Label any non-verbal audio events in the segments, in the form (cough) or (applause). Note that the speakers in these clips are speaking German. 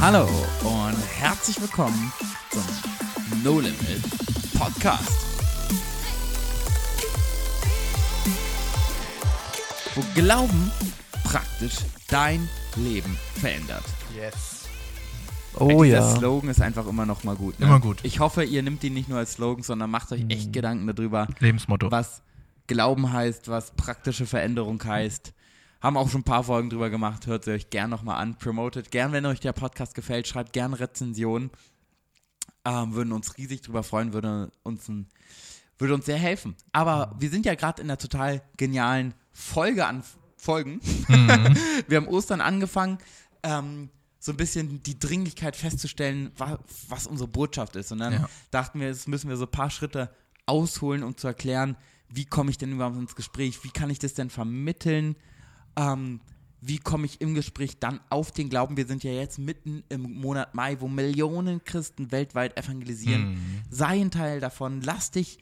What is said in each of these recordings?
Hallo und herzlich willkommen zum No Limit Podcast. Wo Glauben praktisch dein Leben verändert. Yes. Oh Dieser ja. Slogan ist einfach immer noch mal gut. Ne? Immer gut. Ich hoffe, ihr nimmt ihn nicht nur als Slogan, sondern macht euch echt Gedanken darüber, Lebensmotto. was Glauben heißt, was praktische Veränderung heißt. Haben auch schon ein paar Folgen drüber gemacht, hört sie euch gern nochmal an, promotet gern, wenn euch der Podcast gefällt, schreibt gern Rezensionen. Ähm, würden uns riesig drüber freuen, würde uns, ein, würde uns sehr helfen. Aber wir sind ja gerade in einer total genialen Folge an Folgen. (laughs) wir haben Ostern angefangen, ähm, so ein bisschen die Dringlichkeit festzustellen, wa was unsere Botschaft ist. Und dann Ja. dachten wir, jetzt müssen wir so ein paar Schritte ausholen, um zu erklären, wie komme ich denn überhaupt ins Gespräch, wie kann ich das denn vermitteln, ähm, wie komme ich im Gespräch dann auf den Glauben. Wir sind ja jetzt mitten im Monat Mai, wo Millionen Christen weltweit evangelisieren. Sei ein Teil davon, lass dich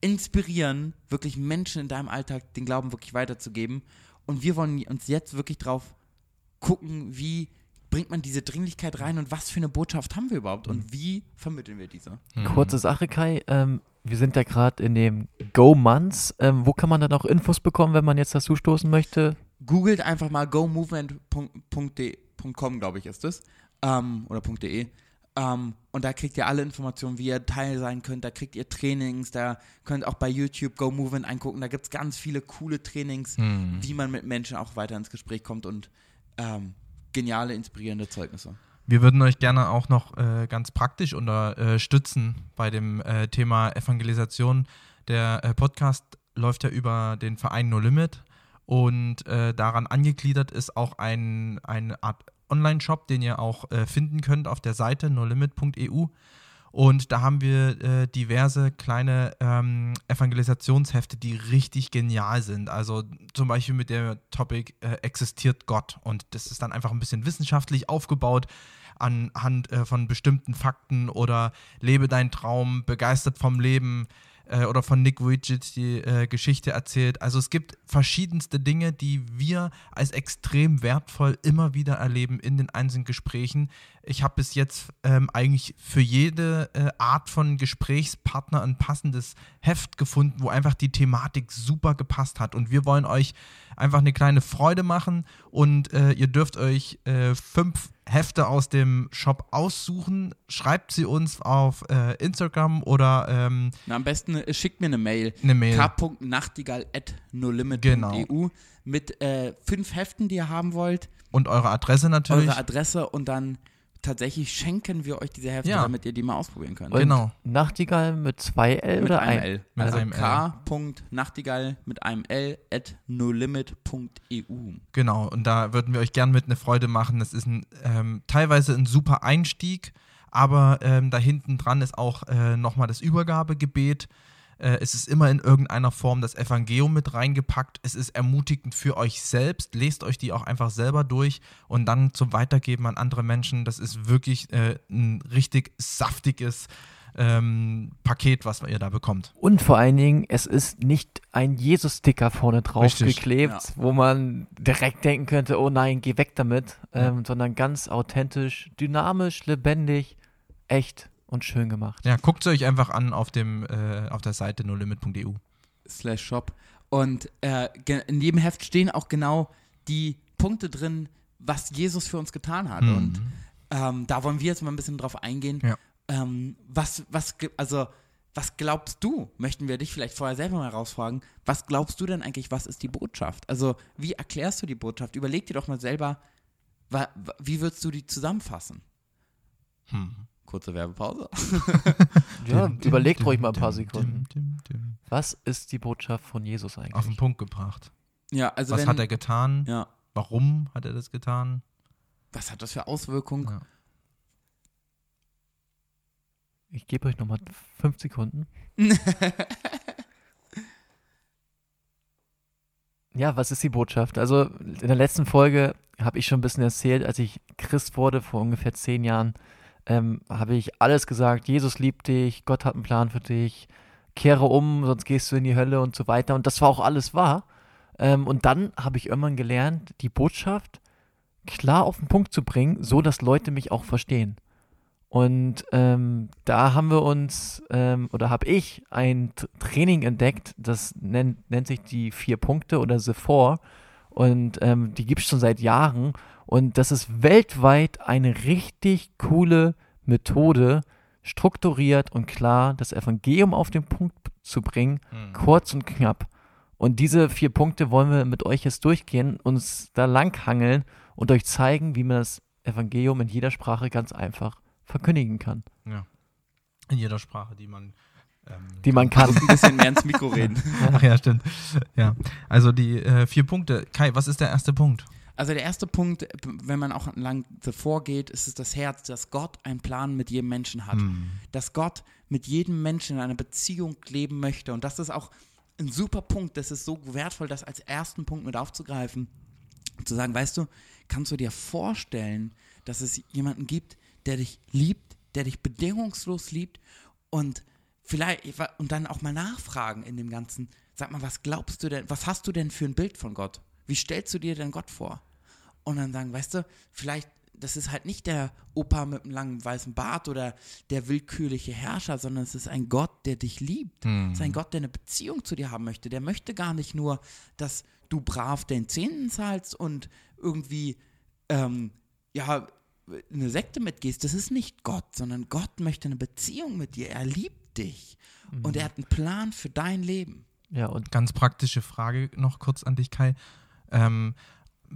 inspirieren, wirklich Menschen in deinem Alltag den Glauben wirklich weiterzugeben. Und wir wollen uns jetzt wirklich drauf gucken, wie bringt man diese Dringlichkeit rein und was für eine Botschaft haben wir überhaupt und wie vermitteln wir diese? Kurze Sache, Kai. Ähm, wir sind ja gerade in dem Go Months. Ähm, wo kann man dann auch Infos bekommen, wenn man jetzt dazu stoßen möchte? Googelt einfach mal gomovement.com, glaube ich, ist es. Ähm, oder .de. Ähm, und da kriegt ihr alle Informationen, wie ihr Teil sein könnt. Da kriegt ihr Trainings, da könnt auch bei YouTube Go Movement eingucken. Da gibt es ganz viele coole Trainings, wie man mit Menschen auch weiter ins Gespräch kommt und ähm, geniale, inspirierende Zeugnisse. Wir würden euch gerne auch noch äh, ganz praktisch unterstützen bei dem äh, Thema Evangelisation. Der äh, Podcast läuft ja über den Verein No Limit und äh, daran angegliedert ist auch ein, eine Art Online-Shop, den ihr auch äh, finden könnt auf der Seite nolimit.eu. Und da haben wir äh, diverse kleine ähm, Evangelisationshefte, die richtig genial sind. Also zum Beispiel mit der Topic äh, Existiert Gott. Und das ist dann einfach ein bisschen wissenschaftlich aufgebaut anhand äh, von bestimmten Fakten oder Lebe dein Traum, begeistert vom Leben äh, oder von Nick Vujicic die äh, Geschichte erzählt. Also es gibt verschiedenste Dinge, die wir als extrem wertvoll immer wieder erleben in den einzelnen Gesprächen. Ich habe bis jetzt ähm, eigentlich für jede äh, Art von Gesprächspartner ein passendes Heft gefunden, wo einfach die Thematik super gepasst hat. Und wir wollen euch einfach eine kleine Freude machen und äh, ihr dürft euch äh, fünf Hefte aus dem Shop aussuchen. Schreibt sie uns auf äh, Instagram oder ähm, Na, am besten äh, schickt mir eine Mail. eine Mail. k.nachtigall.nolimit.eu Genau. mit äh, fünf Heften, die ihr haben wollt, Und eure Adresse natürlich. eure Adresse und dann tatsächlich schenken wir euch diese Hefte, Ja. damit ihr die mal ausprobieren könnt. Und Genau. Nachtigall mit zwei L mit oder einem ein? L. Mit also einem L. k.nachtigall mit einem L at nolimit.eu. Genau, und da würden wir euch gern mit eine Freude machen. Das ist ein, ähm, teilweise ein super Einstieg, aber ähm, da hinten dran ist auch äh, nochmal das Übergabegebet. Äh, es ist immer in irgendeiner Form das Evangelium mit reingepackt. Es ist ermutigend für euch selbst. Lest euch die auch einfach selber durch und dann zum Weitergeben an andere Menschen. Das ist wirklich äh, ein richtig saftiges ähm, Paket, was ihr da bekommt. Und vor allen Dingen, es ist nicht ein Jesus-Sticker vorne drauf Richtig. geklebt, Ja. wo man direkt denken könnte, oh nein, geh weg damit, ähm, sondern ganz authentisch, dynamisch, lebendig, echt und schön gemacht. Ja, guckt es euch einfach an auf, dem, äh, auf der Seite nolimit.eu. slash shop. Und äh, in jedem Heft stehen auch genau die Punkte drin, was Jesus für uns getan hat. Mhm. Und ähm, da wollen wir jetzt mal ein bisschen drauf eingehen. Ja. Ähm, was, was, also, was glaubst du? Möchten wir dich vielleicht vorher selber mal rausfragen. Was glaubst du denn eigentlich, was ist die Botschaft? Also, wie erklärst du die Botschaft? Überleg dir doch mal selber, wie würdest du die zusammenfassen? Hm. Kurze Werbepause. (laughs) Ja, überlegt ruhig mal ein paar Sekunden. Was ist die Botschaft von Jesus Auf den eigentlich? Punkt gebracht. Ja, also Was wenn, hat er getan? ja, Warum hat er das getan? was hat das für Auswirkungen? Ja. Ich gebe euch nochmal fünf Sekunden. (laughs) Ja, was ist die Botschaft? Also in der letzten Folge habe ich schon ein bisschen erzählt, als ich Christ wurde vor ungefähr zehn Jahren, ähm, habe ich alles gesagt, Jesus liebt dich, Gott hat einen Plan für dich, kehre um, sonst gehst du in die Hölle und so weiter. Und das war auch alles wahr. Ähm, und dann habe ich irgendwann gelernt, die Botschaft klar auf den Punkt zu bringen, so dass Leute mich auch verstehen. Und ähm, da haben wir uns, ähm, oder habe ich ein Training entdeckt, das nennt, nennt sich die vier Punkte oder The Four. Und ähm, die gibt es schon seit Jahren. Und das ist weltweit eine richtig coole Methode, strukturiert und klar das Evangelium auf den Punkt zu bringen, Mhm. kurz und knapp. Und diese vier Punkte wollen wir mit euch jetzt durchgehen, uns da langhangeln und euch zeigen, wie man das Evangelium in jeder Sprache ganz einfach verkündigen kann. In jeder Sprache, die man. Ähm, Die man kann. Ein bisschen mehr ins Mikro reden. (laughs) Ach ja, stimmt. Ja. Also die äh, vier Punkte. Kai, was ist der erste Punkt? Also der erste Punkt, wenn man auch lang davor geht, ist es das Herz, dass Gott einen Plan mit jedem Menschen hat. Hm. Dass Gott mit jedem Menschen in einer Beziehung leben möchte. Und das ist auch ein super Punkt. Das ist so wertvoll, das als ersten Punkt mit aufzugreifen. Zu sagen, weißt du, kannst du dir vorstellen, dass es jemanden gibt, der dich liebt, der dich bedingungslos liebt und vielleicht und dann auch mal nachfragen in dem Ganzen. Sag mal, was glaubst du denn, was hast du denn für ein Bild von Gott? Wie stellst du dir denn Gott vor? Und dann sagen, weißt du, vielleicht, das ist halt nicht der Opa mit einem langen weißen Bart oder der willkürliche Herrscher, sondern es ist ein Gott, der dich liebt. Hm. Es ist ein Gott, der eine Beziehung zu dir haben möchte. Der möchte gar nicht nur, dass du brav den Zehnten zahlst und irgendwie, ähm, ja, eine Sekte mitgehst. Das ist nicht Gott, sondern Gott möchte eine Beziehung mit dir. Er liebt dich. Und er hat einen Plan für dein Leben. Ja, und Ganz praktische Frage noch kurz an dich, Kai. Ähm,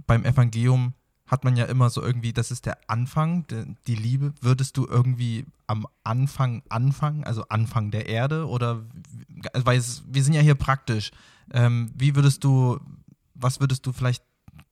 beim Evangelium hat man ja immer so irgendwie, das ist der Anfang, die Liebe. Würdest du irgendwie am Anfang anfangen, also Anfang der Erde? Oder, weil es, wir sind ja hier praktisch. Ähm, wie würdest du, was würdest du vielleicht,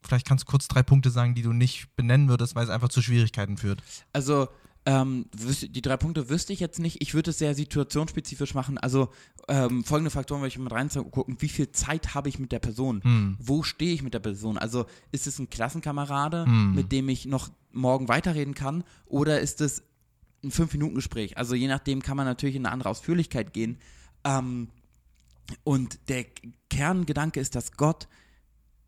vielleicht kannst du kurz drei Punkte sagen, die du nicht benennen würdest, weil es einfach zu Schwierigkeiten führt. Also, ähm, die drei Punkte wüsste ich jetzt nicht. Ich würde es sehr situationsspezifisch machen. Also, ähm, folgende Faktoren würde ich mit reingucken. Wie viel Zeit habe ich mit der Person? Hm. Wo stehe ich mit der Person? Also, ist es ein Klassenkamerade, Hm. mit dem ich noch morgen weiterreden kann? Oder ist es ein Fünf-Minuten-Gespräch? Also, je nachdem kann man natürlich in eine andere Ausführlichkeit gehen. Ähm, und der Kerngedanke ist, dass Gott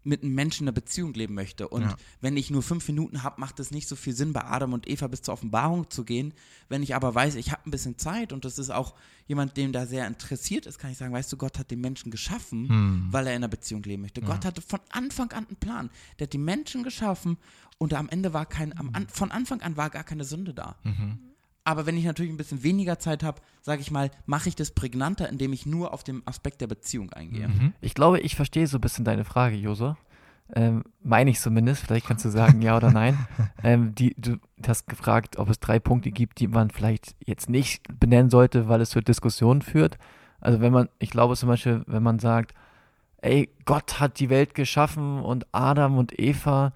mit einem Menschen eine Beziehung leben möchte. Und Ja. wenn ich nur fünf Minuten habe, macht es nicht so viel Sinn, bei Adam und Eva bis zur Offenbarung zu gehen. Wenn ich aber weiß, ich habe ein bisschen Zeit und das ist auch jemand, dem da sehr interessiert ist, kann ich sagen, weißt du, Gott hat den Menschen geschaffen, Hm. weil er in einer Beziehung leben möchte. Gott hatte von Anfang an einen Plan. Der hat die Menschen geschaffen und am Ende war kein, am an, von Anfang an war gar keine Sünde da. Mhm. Aber wenn ich natürlich ein bisschen weniger Zeit habe, sage ich mal, mache ich das prägnanter, indem ich nur auf den Aspekt der Beziehung eingehe. Mhm. ich glaube, ich verstehe so ein bisschen deine Frage, Josa. Ähm, meine ich zumindest, vielleicht kannst du sagen ja oder nein. (laughs) Ähm, die, du hast gefragt, ob es drei Punkte gibt, die man vielleicht jetzt nicht benennen sollte, weil es zu Diskussionen führt. Also wenn man, ich glaube zum Beispiel, wenn man sagt, ey, Gott hat die Welt geschaffen und Adam und Eva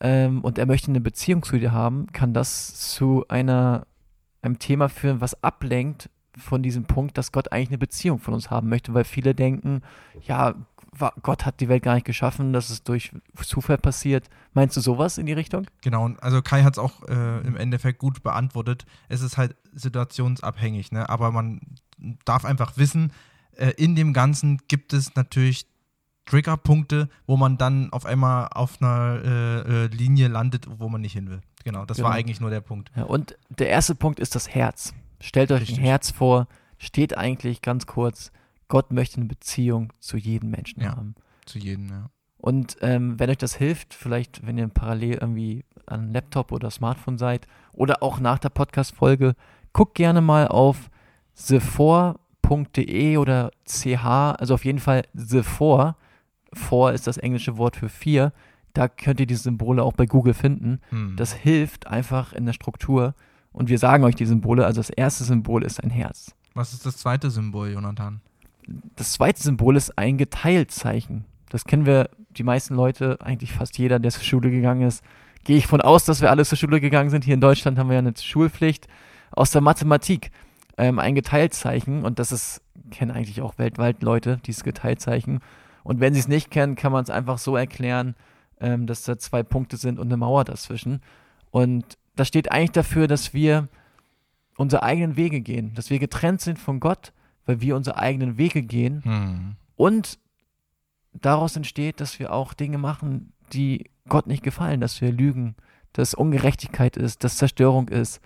ähm, und er möchte eine Beziehung zu dir haben, kann das zu einer, einem Thema führen, was ablenkt von diesem Punkt, dass Gott eigentlich eine Beziehung von uns haben möchte, weil viele denken, ja, Gott hat die Welt gar nicht geschaffen, das ist durch Zufall passiert. Meinst du sowas in die Richtung? Genau, also Kai hat es auch äh, im Endeffekt gut beantwortet. Es ist halt situationsabhängig, ne? aber man darf einfach wissen, äh, in dem Ganzen gibt es natürlich Triggerpunkte, wo man dann auf einmal auf einer äh, äh, Linie landet, wo man nicht hin will. Genau, das war Genau. eigentlich nur der Punkt. Ja, und der erste Punkt ist das Herz. Stellt euch Richtig. ein Herz vor, steht eigentlich ganz kurz, Gott möchte eine Beziehung zu jedem Menschen Ja. haben. Zu jedem, ja. Und ähm, wenn euch das hilft, vielleicht wenn ihr parallel irgendwie an Laptop oder Smartphone seid oder auch nach der Podcast-Folge, guckt gerne mal auf thefor.de oder ch, also auf jeden Fall thefor. For ist das englische Wort für vier. Da könnt ihr die Symbole auch bei Google finden. Hm. Das hilft einfach in der Struktur. Und wir sagen euch die Symbole. Also das erste Symbol ist ein Herz. Was ist das zweite Symbol, Jonathan? Das zweite Symbol ist ein Geteiltzeichen. Das kennen wir, die meisten Leute, eigentlich fast jeder, der zur Schule gegangen ist. Gehe ich von aus, dass wir alle zur Schule gegangen sind. Hier in Deutschland haben wir ja eine Schulpflicht aus der Mathematik. Ähm, ein Geteiltzeichen und das ist, kennen eigentlich auch weltweit Leute, dieses Geteiltzeichen. Und wenn sie es nicht kennen, kann man es einfach so erklären, ähm, dass da zwei Punkte sind und eine Mauer dazwischen. Und das steht eigentlich dafür, dass wir unsere eigenen Wege gehen, dass wir getrennt sind von Gott, weil wir unsere eigenen Wege gehen Hm. und daraus entsteht, dass wir auch Dinge machen, die Gott nicht gefallen, dass wir lügen, dass Ungerechtigkeit ist, dass Zerstörung ist.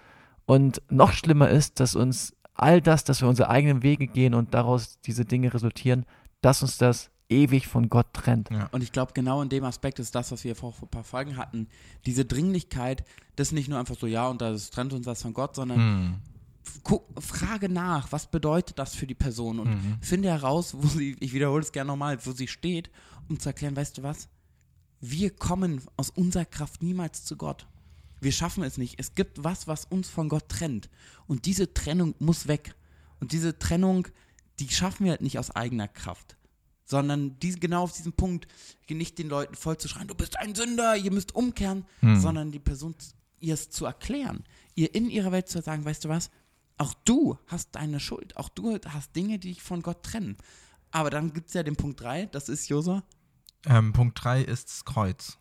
Und noch schlimmer ist, dass uns all das, dass wir unsere eigenen Wege gehen und daraus diese Dinge resultieren, dass uns das ewig von Gott trennt. Ja. Und ich glaube, genau in dem Aspekt ist das, was wir vor, vor ein paar Folgen hatten, diese Dringlichkeit, das nicht nur einfach so, ja, und das trennt uns was von Gott, sondern hm. guck, frage nach, was bedeutet das für die Person und mhm. finde heraus, wo sie, ich wiederhole es gerne nochmal, wo sie steht, um zu erklären, weißt du was, wir kommen aus unserer Kraft niemals zu Gott. Wir schaffen es nicht. Es gibt was, was uns von Gott trennt. Und diese Trennung muss weg. Und diese Trennung, die schaffen wir halt nicht aus eigener Kraft sondern die, genau auf diesen Punkt nicht den Leuten voll zu schreien, du bist ein Sünder, ihr müsst umkehren, hm. sondern die Person ihr es zu erklären, ihr in ihrer Welt zu sagen, weißt du was, auch du hast deine Schuld, auch du hast Dinge, die dich von Gott trennen. Aber dann gibt es ja den Punkt 3, das ist Josua. Ähm, Punkt 3 ist das Kreuz.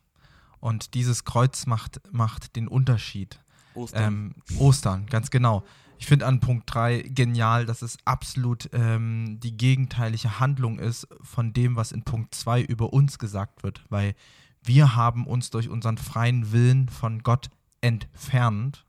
Und dieses Kreuz macht, macht den Unterschied. Ostern. Ähm, Ostern, ganz genau. Ich finde an Punkt 3 genial, dass es absolut ähm, die gegenteilige Handlung ist von dem, was in Punkt 2 über uns gesagt wird, weil wir haben uns durch unseren freien Willen von Gott entfernt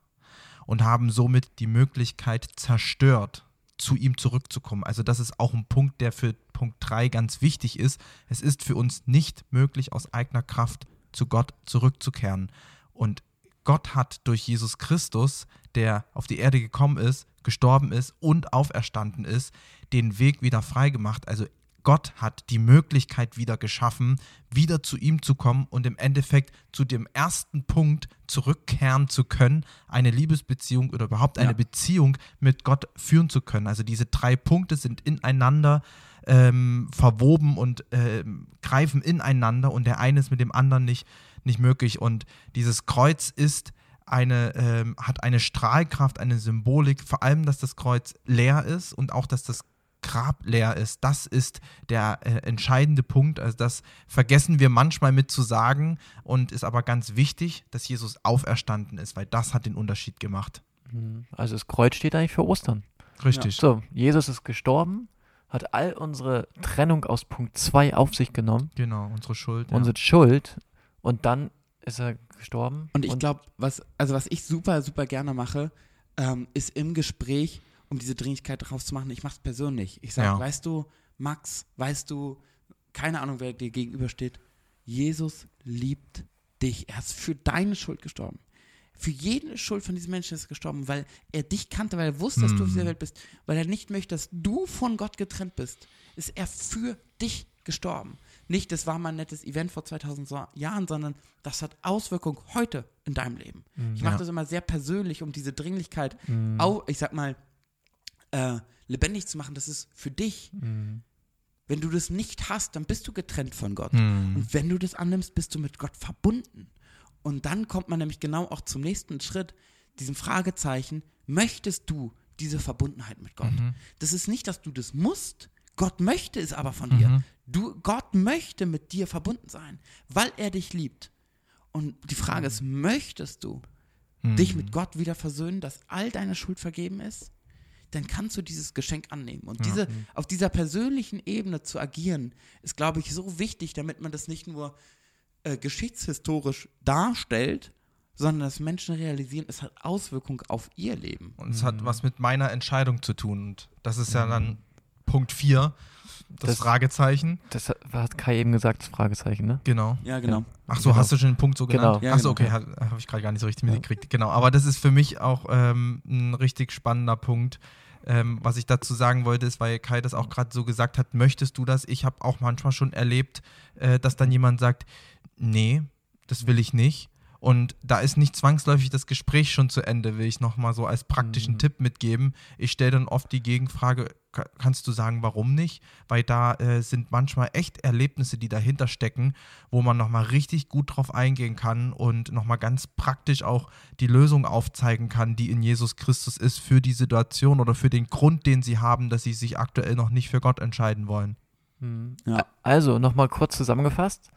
und haben somit die Möglichkeit zerstört, zu ihm zurückzukommen. Also das ist auch ein Punkt, der für Punkt 3 ganz wichtig ist. Es ist für uns nicht möglich, aus eigener Kraft zu Gott zurückzukehren. Und Gott hat durch Jesus Christus, der auf die Erde gekommen ist, gestorben ist und auferstanden ist, den Weg wieder freigemacht. Also Gott hat die Möglichkeit wieder geschaffen, wieder zu ihm zu kommen und im Endeffekt zu dem ersten Punkt zurückkehren zu können, eine Liebesbeziehung oder überhaupt eine ja. Beziehung mit Gott führen zu können. Also diese drei Punkte sind ineinander ähm, verwoben und äh, greifen ineinander und der eine ist mit dem anderen nicht nicht möglich. Und dieses Kreuz ist eine, ähm, hat eine Strahlkraft, eine Symbolik, vor allem, dass das Kreuz leer ist und auch, dass das Grab leer ist. Das ist der äh, entscheidende Punkt. Also das vergessen wir manchmal mit zu sagen und ist aber ganz wichtig, dass Jesus auferstanden ist, weil das hat den Unterschied gemacht. Mhm. Also das Kreuz steht eigentlich für Ostern. Richtig. Ja. So, Jesus ist gestorben, hat all unsere Trennung aus Punkt 2 auf sich genommen. Genau, unsere Schuld. Unsere ja. Schuld und dann ist er gestorben. Und ich glaube, was, also was ich super, super gerne mache, ähm, ist im Gespräch, um diese Dringlichkeit rauszumachen, ich mache es persönlich. Ich sage, ja. weißt du, Max, weißt du, keine Ahnung, wer dir gegenübersteht, Jesus liebt dich. Er ist für deine Schuld gestorben. Für jede Schuld von diesem Menschen ist er gestorben, weil er dich kannte, weil er wusste, dass mm. du auf dieser mhm. Welt bist, weil er nicht möchte, dass du von Gott getrennt bist, ist er für dich gestorben nicht, das war mal ein nettes Event vor 2000 Jahren, sondern das hat Auswirkungen heute in deinem Leben. Mhm, ich mache ja. das immer sehr persönlich, um diese Dringlichkeit, mhm. auch, ich sag mal, äh, lebendig zu machen. Das ist für dich. Mhm. Wenn du das nicht hast, dann bist du getrennt von Gott. Mhm. Und wenn du das annimmst, bist du mit Gott verbunden. Und dann kommt man nämlich genau auch zum nächsten Schritt, diesem Fragezeichen, möchtest du diese Verbundenheit mit Gott? Mhm. Das ist nicht, dass du das musst, Gott möchte es aber von dir. Mhm. Du, Gott möchte mit dir verbunden sein, weil er dich liebt. Und die Frage ist, möchtest du mhm. dich mit Gott wieder versöhnen, dass all deine Schuld vergeben ist? Dann kannst du dieses Geschenk annehmen. Und diese, mhm. auf dieser persönlichen Ebene zu agieren, ist, glaube ich, so wichtig, damit man das nicht nur äh, geschichtshistorisch darstellt, sondern dass Menschen realisieren, es hat Auswirkungen auf ihr Leben. Und es hat was mit meiner Entscheidung zu tun. Und das ist ja dann Punkt 4, das, das, Fragezeichen. Das hat Kai eben gesagt, das Fragezeichen, ne? Genau. Ja, genau. Ach so, genau. hast du schon den Punkt so genannt? Genau. Ja, Ach so, genau. okay, habe ich gerade gar nicht so richtig ja. mitgekriegt. Genau, aber das ist für mich auch ähm, ein richtig spannender Punkt. Ähm, was ich dazu sagen wollte, ist, weil Kai das auch gerade so gesagt hat, möchtest du das? Ich habe auch manchmal schon erlebt, äh, dass dann jemand sagt, nee, das will ich nicht. Und da ist nicht zwangsläufig das Gespräch schon zu Ende, will ich nochmal so als praktischen mhm. Tipp mitgeben. Ich stelle dann oft die Gegenfrage, kannst du sagen, warum nicht? Weil da äh, sind manchmal echt Erlebnisse, die dahinter stecken, wo man nochmal richtig gut drauf eingehen kann und nochmal ganz praktisch auch die Lösung aufzeigen kann, die in Jesus Christus ist für die Situation oder für den Grund, den sie haben, dass sie sich aktuell noch nicht für Gott entscheiden wollen. Mhm. Ja. Also nochmal kurz zusammengefasst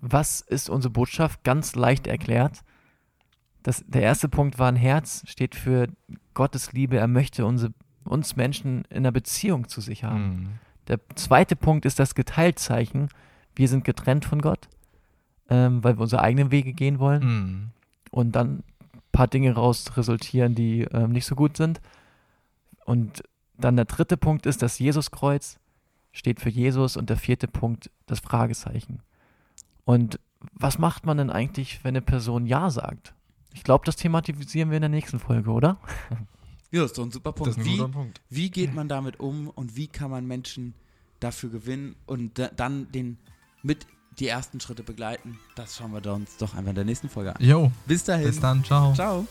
was ist unsere Botschaft? Ganz leicht erklärt. Das, der erste Punkt war ein Herz, steht für Gottes Liebe. Er möchte unsere, uns Menschen in einer Beziehung zu sich haben. Mhm. Der zweite Punkt ist das Geteiltzeichen. Wir sind getrennt von Gott. ähm, weil wir unsere eigenen Wege gehen wollen Mhm. und dann ein paar Dinge raus resultieren, die ähm, nicht so gut sind. Und dann der dritte Punkt ist das Jesuskreuz, steht für Jesus und der vierte Punkt das Fragezeichen. Und was macht man denn eigentlich, wenn eine Person Ja sagt? Ich glaube, das thematisieren wir in der nächsten Folge, oder? (laughs) Ja, ist doch ein super Das Punkt. ist ein Wie, guter Punkt. wie geht man damit um und wie kann man Menschen dafür gewinnen und da, dann den mit die ersten Schritte begleiten? Das schauen wir uns doch einfach in der nächsten Folge an. Jo, Bis dahin. bis dann, ciao. Ciao.